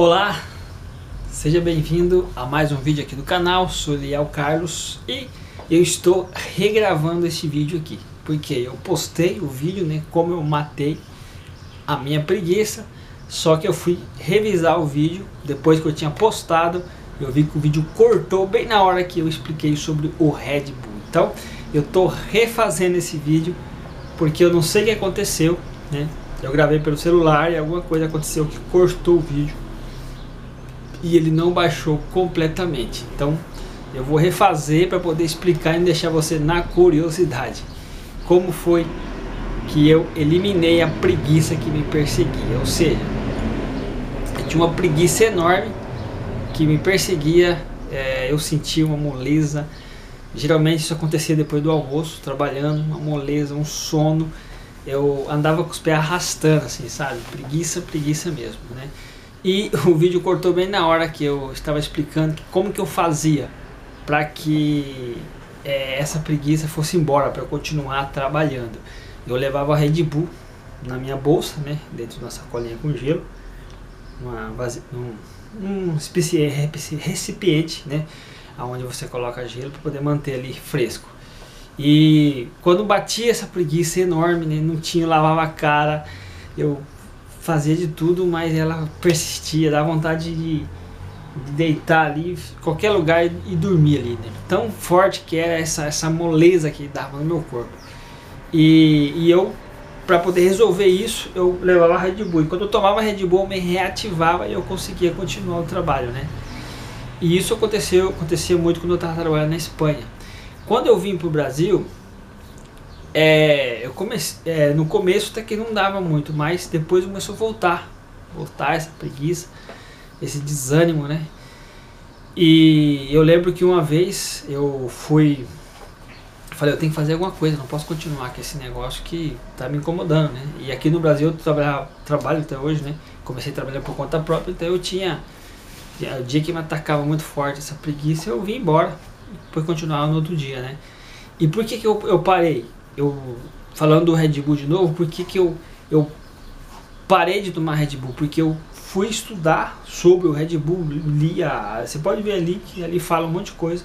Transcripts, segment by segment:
Olá, seja bem-vindo a mais um vídeo aqui do canal, sou Liel Carlos e eu estou regravando esse vídeo aqui, porque eu postei o vídeo, né, como eu matei a minha preguiça, só que eu fui revisar o vídeo, depois que eu tinha postado, eu vi que o vídeo cortou bem na hora que eu expliquei sobre o Red Bull, então eu estou refazendo esse vídeo, porque eu não sei o que aconteceu, né, eu gravei pelo celular e alguma coisa aconteceu que cortou o vídeo e ele não baixou completamente. Então eu vou refazer para poder explicar e deixar você na curiosidade. Como foi que eu eliminei a preguiça que me perseguia. Ou seja, eu tinha uma preguiça enorme que me perseguia, é, eu sentia uma moleza. Geralmente isso acontecia depois do almoço, trabalhando, uma moleza, um sono eu andava com os pés arrastando, assim, sabe? Preguiça, preguiça mesmo, né? E o vídeo cortou bem na hora que eu estava explicando como que eu fazia para que é, essa preguiça fosse embora, para eu continuar trabalhando. Eu levava a Red Bull na minha bolsa, né? Dentro de uma sacolinha com gelo, uma vase... um, um recipiente, né? Onde você coloca gelo para poder manter ali fresco. E quando batia essa preguiça enorme, né, não tinha, lavava a cara, eu fazia de tudo, mas ela persistia, dava vontade de, de deitar ali, qualquer lugar e dormir ali. Né? Tão forte que era essa, essa moleza que dava no meu corpo. E, e eu, para poder resolver isso, eu levava Red Bull. E quando eu tomava Red Bull, eu me reativava e eu conseguia continuar o trabalho, né? E isso aconteceu, acontecia muito quando eu estava trabalhando na Espanha quando eu vim pro Brasil, é, eu comecei, é, no começo até que não dava muito, mas depois começou a voltar. Voltar essa preguiça, esse desânimo, né? E eu lembro que uma vez eu fui. Falei, eu tenho que fazer alguma coisa, não posso continuar com esse negócio que tá me incomodando, né? E aqui no Brasil eu trabalho até hoje, né? Comecei a trabalhar por conta própria, então eu tinha. O dia que me atacava muito forte essa preguiça, eu vim embora depois continuar no outro dia, né? E por que, que eu, eu parei? Eu, falando do Red Bull de novo, por que, que eu, eu parei de tomar Red Bull? Porque eu fui estudar sobre o Red Bull, li a, você pode ver ali que ali fala um monte de coisa.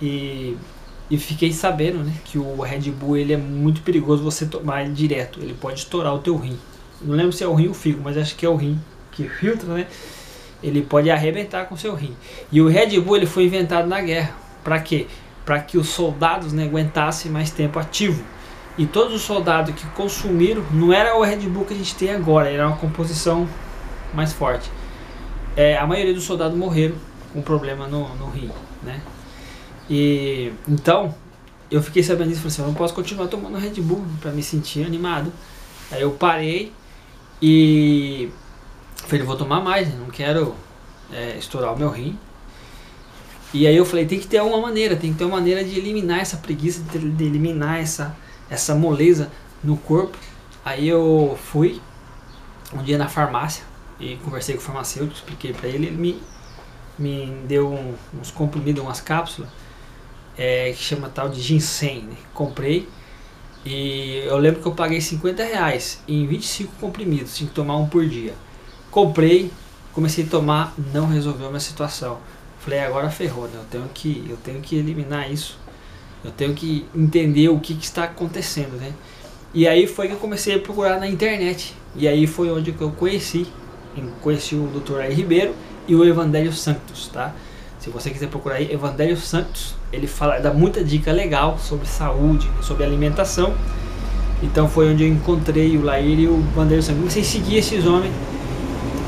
E, e fiquei sabendo né, que o Red Bull ele é muito perigoso você tomar ele direto, ele pode estourar o teu rim. Não lembro se é o rim ou o fígado, mas acho que é o rim que filtra, né? ele pode arrebentar com seu rim. E o Red Bull ele foi inventado na guerra. Para quê? Para que os soldados né, aguentassem mais tempo ativo. E todos os soldados que consumiram, não era o Red Bull que a gente tem agora, era uma composição mais forte. É, a maioria dos soldados morreram com problema no, no rim, né? E então eu fiquei sabendo disso, falei assim, eu não posso continuar tomando Red Bull para me sentir animado. Aí eu parei e Falei, vou tomar mais, né? não quero é, estourar o meu rim. E aí eu falei, tem que ter uma maneira, tem que ter uma maneira de eliminar essa preguiça, de, eliminar essa, essa moleza no corpo. Aí eu fui um dia na farmácia e conversei com o farmacêutico, expliquei para ele, ele me, me deu um, uns comprimidos, umas cápsulas, é, que chama tal de ginseng. Né? Comprei e eu lembro que eu paguei 50 reais em 25 comprimidos, tinha que tomar um por dia. Comprei, comecei a tomar, não resolveu a minha situação. Falei, agora ferrou, né? Eu tenho que, eu tenho que eliminar isso. Eu tenho que entender o que, que está acontecendo, né? E aí foi que eu comecei a procurar na internet. E aí foi onde eu conheci, conheci o Dr. R. Ribeiro e o Evangelho Santos, tá? Se você quiser procurar aí, Santos, ele fala, dá muita dica legal sobre saúde, sobre alimentação. Então foi onde eu encontrei o Laír e o Evangelho Santos. Comecei a seguir esses homens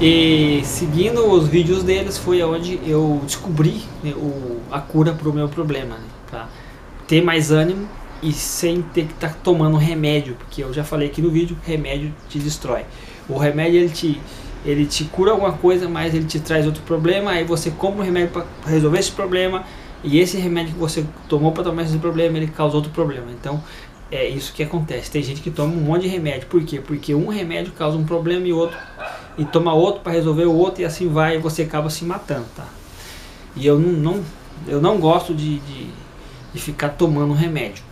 e seguindo os vídeos deles foi onde eu descobri né, o, a cura para o meu problema, né, para ter mais ânimo e sem ter que estar tá tomando remédio, porque eu já falei aqui no vídeo, remédio te destrói. O remédio ele te, ele te cura alguma coisa, mas ele te traz outro problema, aí você compra um remédio para resolver esse problema, e esse remédio que você tomou para tomar esse problema, ele causa outro problema. Então, é isso que acontece. Tem gente que toma um monte de remédio. Por quê? Porque um remédio causa um problema e outro e toma outro para resolver o outro e assim vai e você acaba se matando, tá? E eu não, não eu não gosto de, de, de, ficar tomando remédio.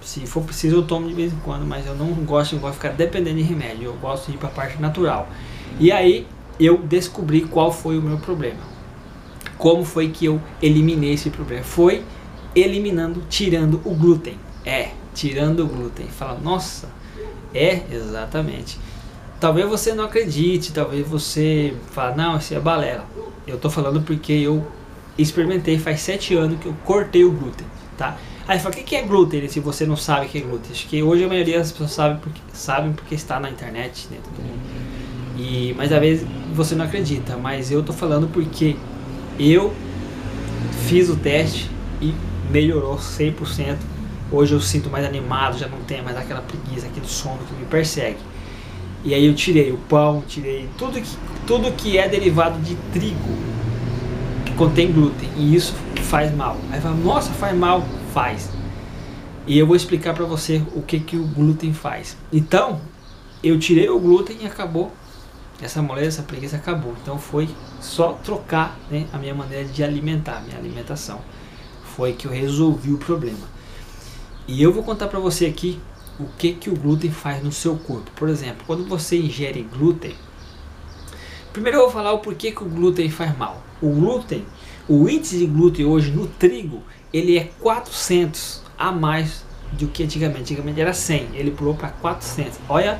Se for preciso eu tomo de vez em quando, mas eu não gosto, de ficar dependendo de remédio. Eu gosto de ir para a parte natural. E aí eu descobri qual foi o meu problema. Como foi que eu eliminei esse problema? Foi eliminando, tirando o glúten. É, tirando o glúten. Fala, nossa, é exatamente. Talvez você não acredite, talvez você fale, não, isso é balela. Eu tô falando porque eu experimentei faz sete anos que eu cortei o glúten, tá? Aí fala, o que é glúten se você não sabe o que é glúten? Acho que hoje a maioria das pessoas sabe porque, sabem porque está na internet, né? E, mas às vezes você não acredita, mas eu tô falando porque eu fiz o teste e melhorou 100%. Hoje eu sinto mais animado, já não tenho mais aquela preguiça, aquele sono que me persegue. E aí eu tirei o pão, tirei tudo que, tudo que é derivado de trigo que contém glúten e isso faz mal. Aí fala, nossa, faz mal faz. E eu vou explicar para você o que, que o glúten faz. Então, eu tirei o glúten e acabou. Essa moleza, essa preguiça acabou. Então foi só trocar né, a minha maneira de alimentar, minha alimentação. Foi que eu resolvi o problema. E eu vou contar para você aqui o que, que o glúten faz no seu corpo. Por exemplo, quando você ingere glúten, primeiro eu vou falar o porquê que o glúten faz mal. O glúten, o índice de glúten hoje no trigo ele é 400 a mais do que antigamente. Antigamente era 100, ele pulou para 400. Olha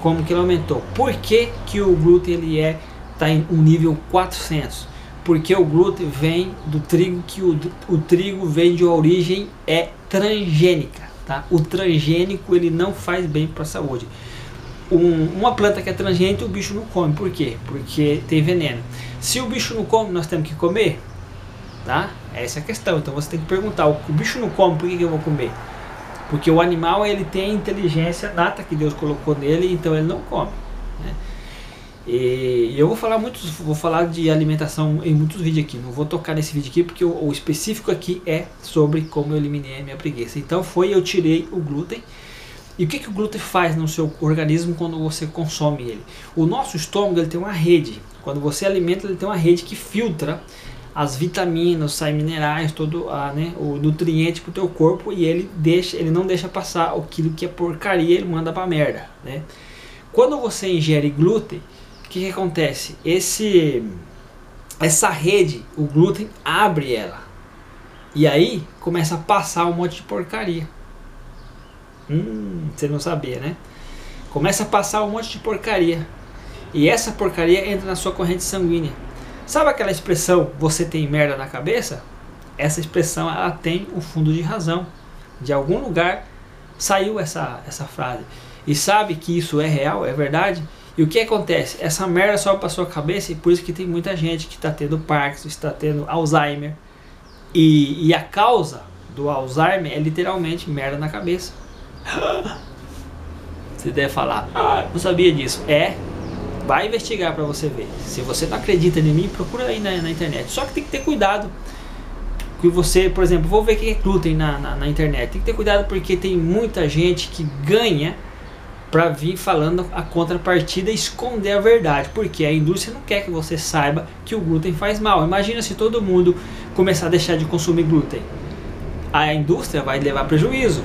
como que ele aumentou. Por que, que o glúten ele é tá em um nível 400? Porque o glúten vem do trigo que o, o trigo vem de origem é transgênica, tá? O transgênico ele não faz bem para a saúde. Um, uma planta que é transgênica o bicho não come. Por quê? Porque tem veneno. Se o bicho não come, nós temos que comer. Tá? Essa é a questão. Então você tem que perguntar: o bicho não come, por que, que eu vou comer? Porque o animal ele tem a inteligência nata que Deus colocou nele, então ele não come. Né? E eu vou falar muitos, vou falar de alimentação em muitos vídeos aqui. Não vou tocar nesse vídeo aqui porque o, o específico aqui é sobre como eu eliminei a minha preguiça. Então foi eu tirei o glúten. E o que, que o glúten faz no seu organismo quando você consome ele? O nosso estômago ele tem uma rede. Quando você alimenta, ele tem uma rede que filtra as vitaminas, sais minerais, todo a, né, o nutriente para o teu corpo e ele deixa, ele não deixa passar aquilo que é porcaria, ele manda para merda, né? Quando você ingere glúten, o que, que acontece? Esse essa rede, o glúten abre ela. E aí começa a passar um monte de porcaria. Hum, você não sabia, né? Começa a passar um monte de porcaria. E essa porcaria entra na sua corrente sanguínea. Sabe aquela expressão você tem merda na cabeça? Essa expressão ela tem um fundo de razão. De algum lugar saiu essa, essa frase. E sabe que isso é real, é verdade? E o que acontece? Essa merda sobe para sua cabeça e por isso que tem muita gente que está tendo Parkinson, está tendo Alzheimer. E, e a causa do Alzheimer é literalmente merda na cabeça. Você deve falar, ah, não sabia disso. É, Vai investigar para você ver. Se você não acredita em mim, procura aí na, na, internet. Só que tem que ter cuidado. Que você, por exemplo, vou ver que é glúten na, na, na internet. Tem que ter cuidado porque tem muita gente que ganha para vir falando a contrapartida esconder a verdade, porque a indústria não quer que você saiba que o glúten faz mal. Imagina se todo mundo começar a deixar de consumir glúten. A indústria vai levar prejuízo.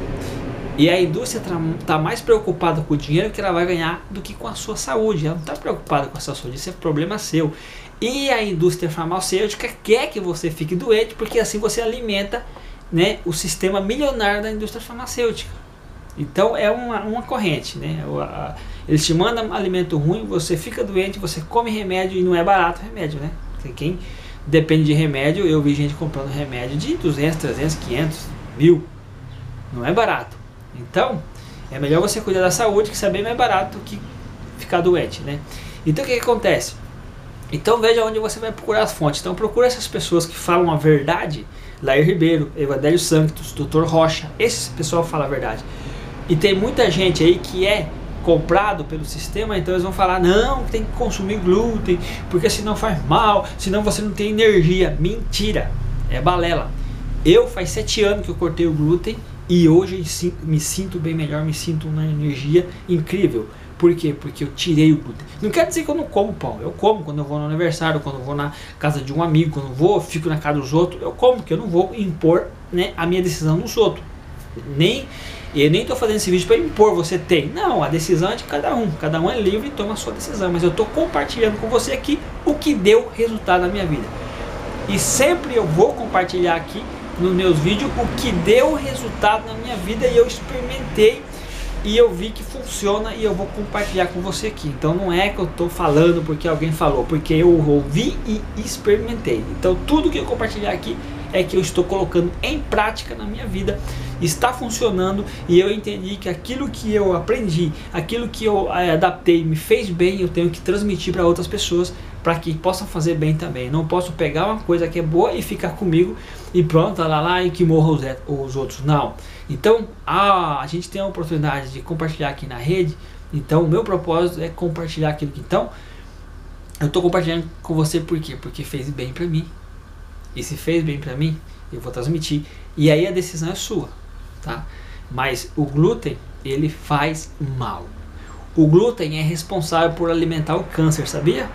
E a indústria está mais preocupada com o dinheiro que ela vai ganhar do que com a sua saúde. Ela não está preocupada com a sua saúde, isso é problema seu. E a indústria farmacêutica quer que você fique doente, porque assim você alimenta né, o sistema milionário da indústria farmacêutica. Então é uma, uma corrente. Né? Eles te mandam alimento ruim, você fica doente, você come remédio e não é barato remédio. Né? Quem depende de remédio, eu vi gente comprando remédio de 200, 300, 500, mil. Não é barato. Então, é melhor você cuidar da saúde, que isso é bem mais barato que ficar doente, né? Então, o que, que acontece? Então, veja onde você vai procurar as fontes. Então, procura essas pessoas que falam a verdade. Lair Ribeiro, Evadélio Santos, Dr. Rocha. Esse pessoal fala a verdade. E tem muita gente aí que é comprado pelo sistema, então eles vão falar, não, tem que consumir glúten, porque senão faz mal, senão você não tem energia. Mentira, é balela. Eu faz sete anos que eu cortei o glúten e hoje me sinto bem melhor, me sinto uma energia incrível. Por quê? Porque eu tirei o glúten. Não quer dizer que eu não como pão. Eu como quando eu vou no aniversário, quando eu vou na casa de um amigo, quando eu vou, fico na casa dos outros. Eu como, porque eu não vou impor né, a minha decisão nos outros. Nem eu nem estou fazendo esse vídeo para impor, você tem. Não, a decisão é de cada um. Cada um é livre e toma a sua decisão. Mas eu estou compartilhando com você aqui o que deu resultado na minha vida. E sempre eu vou compartilhar aqui nos meus vídeos o que deu resultado na minha vida e eu experimentei e eu vi que funciona e eu vou compartilhar com você aqui. Então não é que eu estou falando porque alguém falou, porque eu ouvi e experimentei. Então tudo que eu compartilhar aqui é que eu estou colocando em prática na minha vida, está funcionando e eu entendi que aquilo que eu aprendi, aquilo que eu é, adaptei, me fez bem, eu tenho que transmitir para outras pessoas para que possam fazer bem também. Não posso pegar uma coisa que é boa e ficar comigo e pronto, lá lá e que morra os, os outros. Não. Então, a, a gente tem a oportunidade de compartilhar aqui na rede. Então, o meu propósito é compartilhar aquilo que então eu estou compartilhando com você por quê? Porque fez bem para mim. E se fez bem para mim, eu vou transmitir. E aí a decisão é sua, tá? Mas o glúten, ele faz mal. O glúten é responsável por alimentar o câncer, sabia?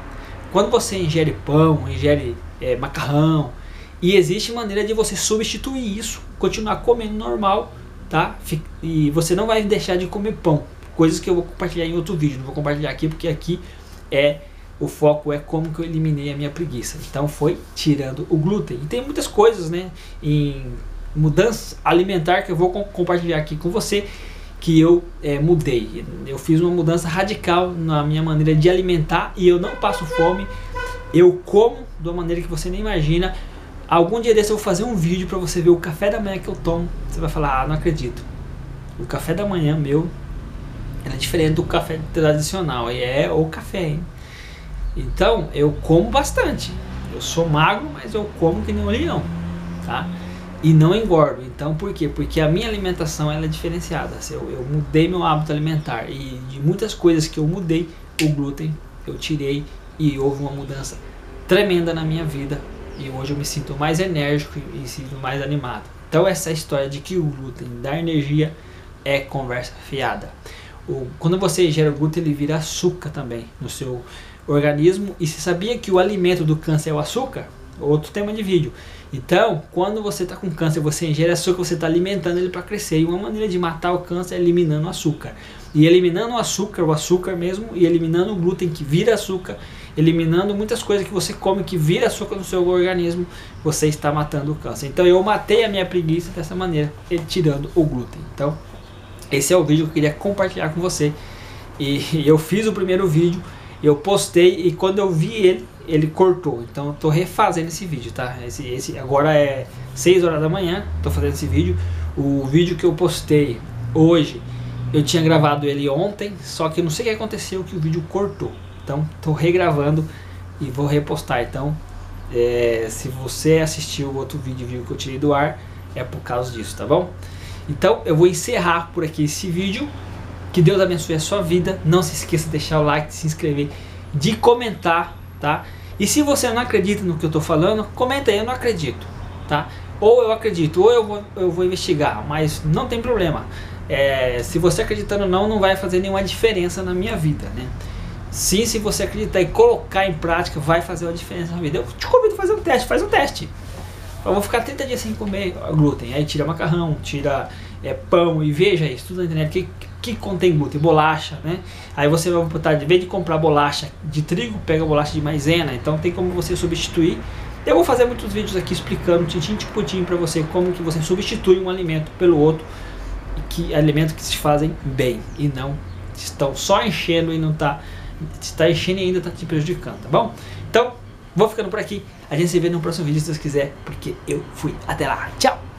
Quando você ingere pão, ingere é, macarrão, e existe maneira de você substituir isso, continuar comendo normal, tá? E você não vai deixar de comer pão. Coisas que eu vou compartilhar em outro vídeo, não vou compartilhar aqui porque aqui é o foco é como que eu eliminei a minha preguiça. Então foi tirando o glúten. E tem muitas coisas, né, em mudança alimentar que eu vou compartilhar aqui com você que eu é, mudei. Eu fiz uma mudança radical na minha maneira de alimentar e eu não passo fome. Eu como de uma maneira que você nem imagina. Algum dia desse eu vou fazer um vídeo para você ver o café da manhã que eu tomo. Você vai falar, ah, não acredito. O café da manhã meu é diferente do café tradicional. E é o café, hein? Então, eu como bastante. Eu sou magro, mas eu como que nem um leão, tá? E não engordo. Então, por quê? Porque a minha alimentação ela é diferenciada. Eu, eu mudei meu hábito alimentar e de muitas coisas que eu mudei, o glúten eu tirei e houve uma mudança tremenda na minha vida. E hoje eu me sinto mais enérgico e sinto mais animado. Então, essa história de que o glúten dá energia é conversa fiada. O, quando você ingere o glúten, ele vira açúcar também no seu organismo. E se sabia que o alimento do câncer é o açúcar? Outro tema de vídeo. Então, quando você está com câncer, você ingere açúcar, você está alimentando ele para crescer. E uma maneira de matar o câncer é eliminando o açúcar. E eliminando o açúcar, o açúcar mesmo, e eliminando o glúten que vira açúcar, eliminando muitas coisas que você come que vira açúcar no seu organismo, você está matando o câncer. Então eu matei a minha preguiça dessa maneira, tirando o glúten. Então, esse é o vídeo que eu queria compartilhar com você. E eu fiz o primeiro vídeo eu postei e quando eu vi ele, ele cortou. Então eu tô refazendo esse vídeo, tá? Esse, esse agora é 6 horas da manhã, tô fazendo esse vídeo. O vídeo que eu postei hoje, eu tinha gravado ele ontem, só que não sei o que aconteceu que o vídeo cortou. Então tô regravando e vou repostar. Então, é, se você assistiu o outro vídeo viu que eu tirei do ar, é por causa disso, tá bom? Então eu vou encerrar por aqui esse vídeo. Que Deus abençoe a sua vida. Não se esqueça de deixar o like, de se inscrever, de comentar, tá? E se você não acredita no que eu estou falando, comenta aí, eu não acredito, tá? Ou eu acredito, ou eu vou, eu vou investigar, mas não tem problema. É, se você acreditando ou não, não vai fazer nenhuma diferença na minha vida, né? Sim, se você acreditar e colocar em prática, vai fazer uma diferença na vida. Eu te convido a fazer um teste, faz um teste. Eu vou ficar 30 dias sem comer glúten. Aí tira macarrão, tira é, pão e veja isso tudo na internet. Que, que contém glúten, bolacha, né? Aí você vai botar, de vez de comprar bolacha de trigo, pega bolacha de maisena, então tem como você substituir. Eu vou fazer muitos vídeos aqui explicando tintim tintim para você como que você substitui um alimento pelo outro, que alimentos que se fazem bem e não estão só enchendo e não tá está enchendo e ainda está te prejudicando, tá bom? Então, vou ficando por aqui. A gente se vê no próximo vídeo se Deus quiser, porque eu fui. Até lá. Tchau!